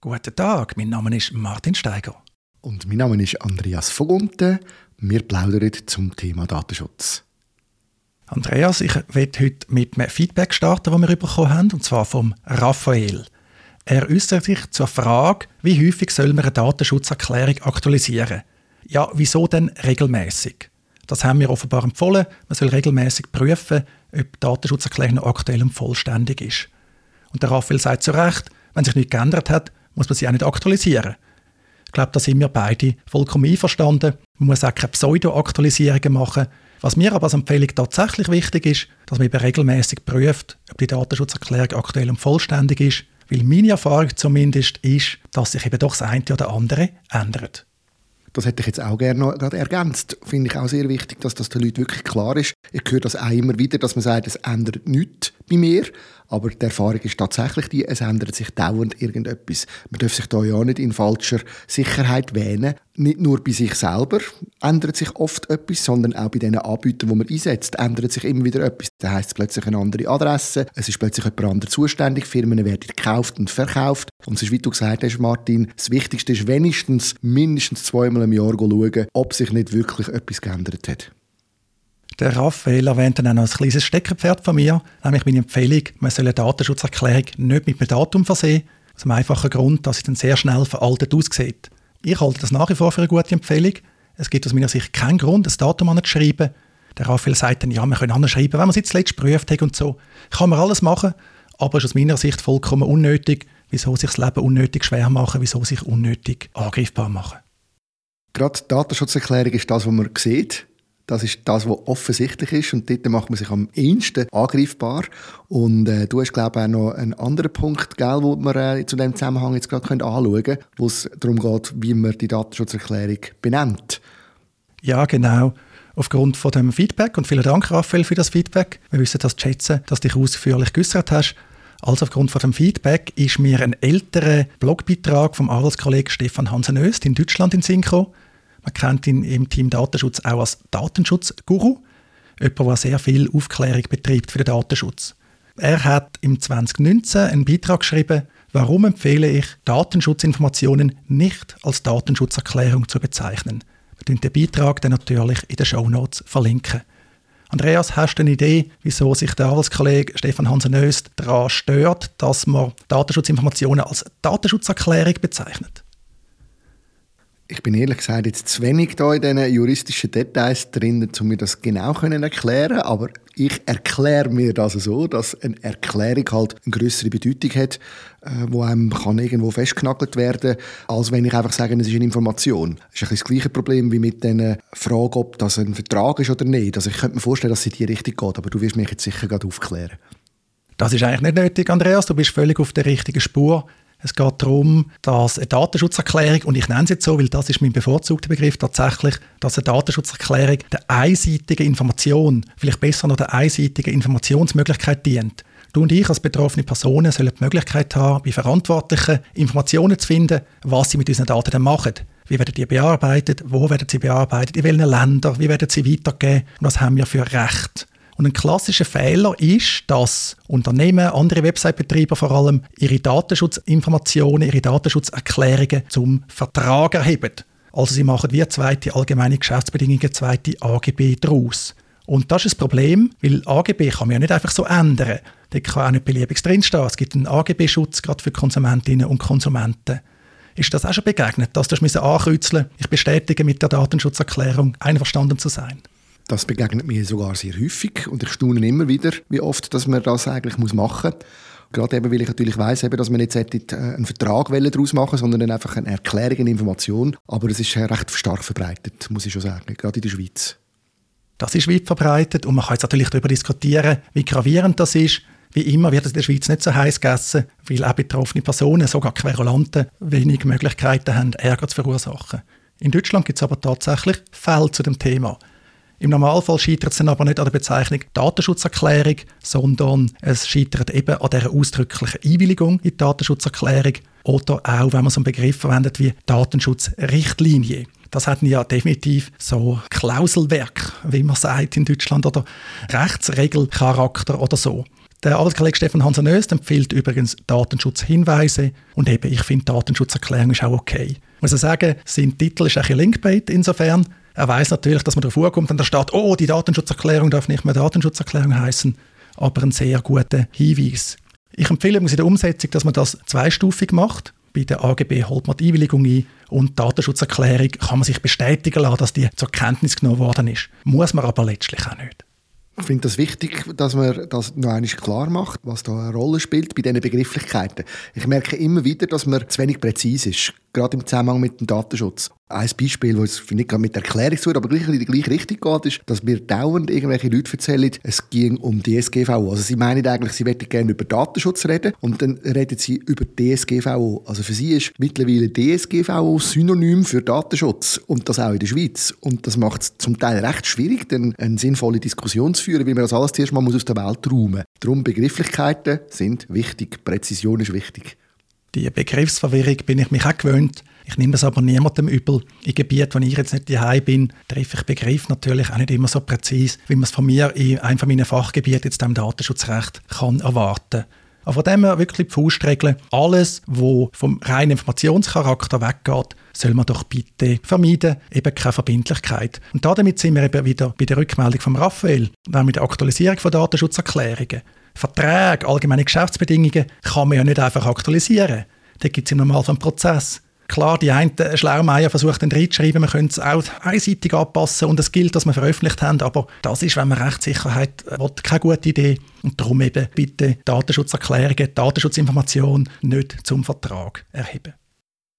Guten Tag, mein Name ist Martin Steiger. Und mein Name ist Andreas Vogunte. Wir plaudern zum Thema Datenschutz. Andreas, ich werde heute mit einem Feedback starten, das wir bekommen haben, und zwar vom Raphael. Er äußert sich zur Frage, wie häufig soll man eine Datenschutzerklärung aktualisieren? Ja, wieso denn regelmäßig? Das haben wir offenbar empfohlen. Man soll regelmäßig prüfen, ob die Datenschutzerklärung noch aktuell und vollständig ist. Und der Raphael sagt zu Recht, wenn sich nichts geändert hat, muss man sie auch nicht aktualisieren. Ich glaube, da sind wir beide vollkommen einverstanden. Man muss auch keine Pseudo-Aktualisierungen machen. Was mir aber als Empfehlung tatsächlich wichtig ist, dass man eben regelmäßig prüft, ob die Datenschutzerklärung aktuell und vollständig ist. Weil meine Erfahrung zumindest ist, dass sich eben doch das eine oder andere ändert. Das hätte ich jetzt auch gerne noch ergänzt. Finde ich auch sehr wichtig, dass das den Leuten wirklich klar ist. Ich höre das auch immer wieder, dass man sagt, es ändert nichts bei mir. Aber die Erfahrung ist tatsächlich die, es ändert sich dauernd irgendetwas. Man darf sich da ja nicht in falscher Sicherheit wähnen. Nicht nur bei sich selber ändert sich oft etwas, sondern auch bei den Anbietern, die man einsetzt, ändert sich immer wieder etwas. Da heisst es plötzlich eine andere Adresse, es ist plötzlich jemand anderes zuständig, Firmen werden gekauft und verkauft. Und es ist, wie du gesagt hast, Martin, das Wichtigste ist wenigstens mindestens zweimal im Jahr schauen, ob sich nicht wirklich etwas geändert hat. Der Raphael erwähnt dann auch noch ein kleines Steckerpferd von mir, nämlich meine Empfehlung, man soll eine Datenschutzerklärung nicht mit einem Datum versehen, aus dem einfachen Grund, dass sie dann sehr schnell veraltet aussieht. Ich halte das nach wie vor für eine gute Empfehlung. Es gibt aus meiner Sicht keinen Grund, ein Datum anzuschreiben. Der Raphael sagt dann, ja, wir können anschreiben, wenn man es zuletzt geprüft hat und so. Kann man alles machen, aber ist aus meiner Sicht vollkommen unnötig. Wieso sich das Leben unnötig schwer machen, wieso sich unnötig angreifbar machen. Gerade die Datenschutzerklärung ist das, was man sieht. Das ist das, was offensichtlich ist und dort macht man sich am ehesten angreifbar. Und äh, du hast, glaube ich, auch noch einen anderen Punkt, gell, wo wir äh, zu dem Zusammenhang jetzt gerade anschauen können, wo es darum geht, wie man die Datenschutzerklärung benennt. Ja, genau. Aufgrund von dem Feedback und vielen Dank, Raphael, für das Feedback. Wir wissen das zu schätzen, dass du dich ausführlich geäußert hast. Also aufgrund von dem Feedback ist mir ein älterer Blogbeitrag vom Arbeitskollegen Stefan Hansen-Öst in Deutschland in Synchro man kennt ihn im Team Datenschutz auch als Datenschutzguru, jemand, der sehr viel Aufklärung betreibt für den Datenschutz. Er hat im 2019 einen Beitrag geschrieben, warum empfehle ich, Datenschutzinformationen nicht als Datenschutzerklärung zu bezeichnen. Wir den Beitrag dann natürlich in den Shownotes verlinken. Andreas, hast du eine Idee, wieso sich der Arbeitskollege Stefan Hansen-Öst daran stört, dass man Datenschutzinformationen als Datenschutzerklärung bezeichnet? Ich bin ehrlich gesagt jetzt zu wenig da in diesen juristischen Details drin, um mir das genau können erklären aber ich erkläre mir das so, dass eine Erklärung halt eine größere Bedeutung hat, äh, wo einem kann irgendwo festgenagelt werden, als wenn ich einfach sage, es ist eine Information. Das ist ein das gleiche Problem wie mit der Frage, ob das ein Vertrag ist oder nicht. Also ich könnte mir vorstellen, dass es in die Richtung geht, aber du wirst mich jetzt sicher gerade aufklären. Das ist eigentlich nicht nötig, Andreas. Du bist völlig auf der richtigen Spur. Es geht darum, dass eine Datenschutzerklärung, und ich nenne es jetzt so, weil das ist mein bevorzugter Begriff tatsächlich, dass eine Datenschutzerklärung der einseitigen Information, vielleicht besser noch der einseitigen Informationsmöglichkeit dient. Du und ich als betroffene Personen sollen die Möglichkeit haben, bei Verantwortlichen Informationen zu finden, was sie mit unseren Daten dann machen. Wie werden die bearbeitet? Wo werden sie bearbeitet? In welchen Ländern? Wie werden sie weitergegeben? Und was haben wir für Recht? Und ein klassischer Fehler ist, dass Unternehmen, andere Website-Betreiber vor allem, ihre Datenschutzinformationen, ihre Datenschutzerklärungen zum Vertrag erheben. Also sie machen wie zweite allgemeine Geschäftsbedingungen, zweite AGB daraus. Und das ist das Problem, weil AGB kann man ja nicht einfach so ändern. Da kann auch nicht beliebiges drinstehen. Es gibt einen AGB-Schutz gerade für Konsumentinnen und Konsumenten. Ist das auch schon begegnet, dass du ankreuzeln Ich bestätige mit der Datenschutzerklärung, einverstanden zu sein? Das begegnet mir sogar sehr häufig und ich staune immer wieder, wie oft dass man das eigentlich machen muss. Gerade eben, weil ich natürlich weiss, dass man nicht äh, einen Vertrag daraus machen sondern einfach eine Erklärung, eine Information. Aber es ist recht stark verbreitet, muss ich schon sagen, gerade in der Schweiz. Das ist weit verbreitet und man kann jetzt natürlich darüber diskutieren, wie gravierend das ist. Wie immer wird es in der Schweiz nicht so heiß gegessen, weil auch betroffene Personen, sogar Querulanten, wenig Möglichkeiten haben, Ärger zu verursachen. In Deutschland gibt es aber tatsächlich Fälle zu dem Thema. Im Normalfall scheitert es dann aber nicht an der Bezeichnung Datenschutzerklärung, sondern es scheitert eben an der ausdrücklichen Einwilligung in die Datenschutzerklärung oder auch, wenn man so einen Begriff verwendet wie Datenschutzrichtlinie. Das hat ja definitiv so Klauselwerk, wie man sagt in Deutschland, oder Rechtsregelcharakter oder so. Der Arbeitskollege Stefan Hansen Öst empfiehlt übrigens Datenschutzhinweise und eben, ich finde, Datenschutzerklärung ist auch okay. Ich muss sagen, sein Titel ist ein bisschen Linkbait insofern. Er weiß natürlich, dass man da vorkommt und da steht, oh, die Datenschutzerklärung darf nicht mehr Datenschutzerklärung heißen, aber ein sehr guter Hinweis. Ich empfehle in der Umsetzung, dass man das zweistufig macht. Bei der AGB holt man die Einwilligung ein und die Datenschutzerklärung kann man sich bestätigen lassen, dass die zur Kenntnis genommen worden ist. Muss man aber letztlich auch nicht. Ich finde das wichtig, dass man das noch einmal klar macht, was da eine Rolle spielt bei diesen Begrifflichkeiten. Ich merke immer wieder, dass man zu wenig präzise ist, gerade im Zusammenhang mit dem Datenschutz. Ein Beispiel, das nicht gerade mit Erklärung zu aber gleich in die gleiche Richtung geht, ist, dass mir dauernd irgendwelche Leute erzählen, es ging um DSGVO. Also sie meinen eigentlich, sie möchten gerne über Datenschutz reden und dann reden sie über DSGVO. Also für sie ist mittlerweile DSGVO Synonym für Datenschutz und das auch in der Schweiz. Und das macht es zum Teil recht schwierig, dann eine sinnvolle Diskussion zu führen, weil man das alles zuerst mal aus der Welt räumen muss. Darum Begrifflichkeiten sind wichtig, Präzision ist wichtig. Die Begriffsverwirrung bin ich mich auch gewöhnt. Ich nehme das aber niemandem übel. In Gebieten, wo ich jetzt nicht daheim bin, treffe ich Begriff natürlich auch nicht immer so präzise, wie man es von mir in einem von meinen Fachgebieten, jetzt dem Datenschutzrecht, kann erwarten. Aber von dem her wirklich die Faustregeln. Alles, was vom reinen Informationscharakter weggeht, soll man doch bitte vermeiden. Eben keine Verbindlichkeit. Und damit sind wir eben wieder bei der Rückmeldung von Raphael, nämlich der Aktualisierung von Datenschutzerklärungen. Verträge, allgemeine Geschäftsbedingungen kann man ja nicht einfach aktualisieren. Da gibt es im Normalfall einen Prozess. Klar, die einen Schlaumeier versucht dann reinzuschreiben, man könnte es auch einseitig anpassen und es gilt, dass wir veröffentlicht haben, aber das ist, wenn man Rechtssicherheit will, keine gute Idee. Und darum eben bitte Datenschutzerklärungen, Datenschutzinformationen nicht zum Vertrag erheben.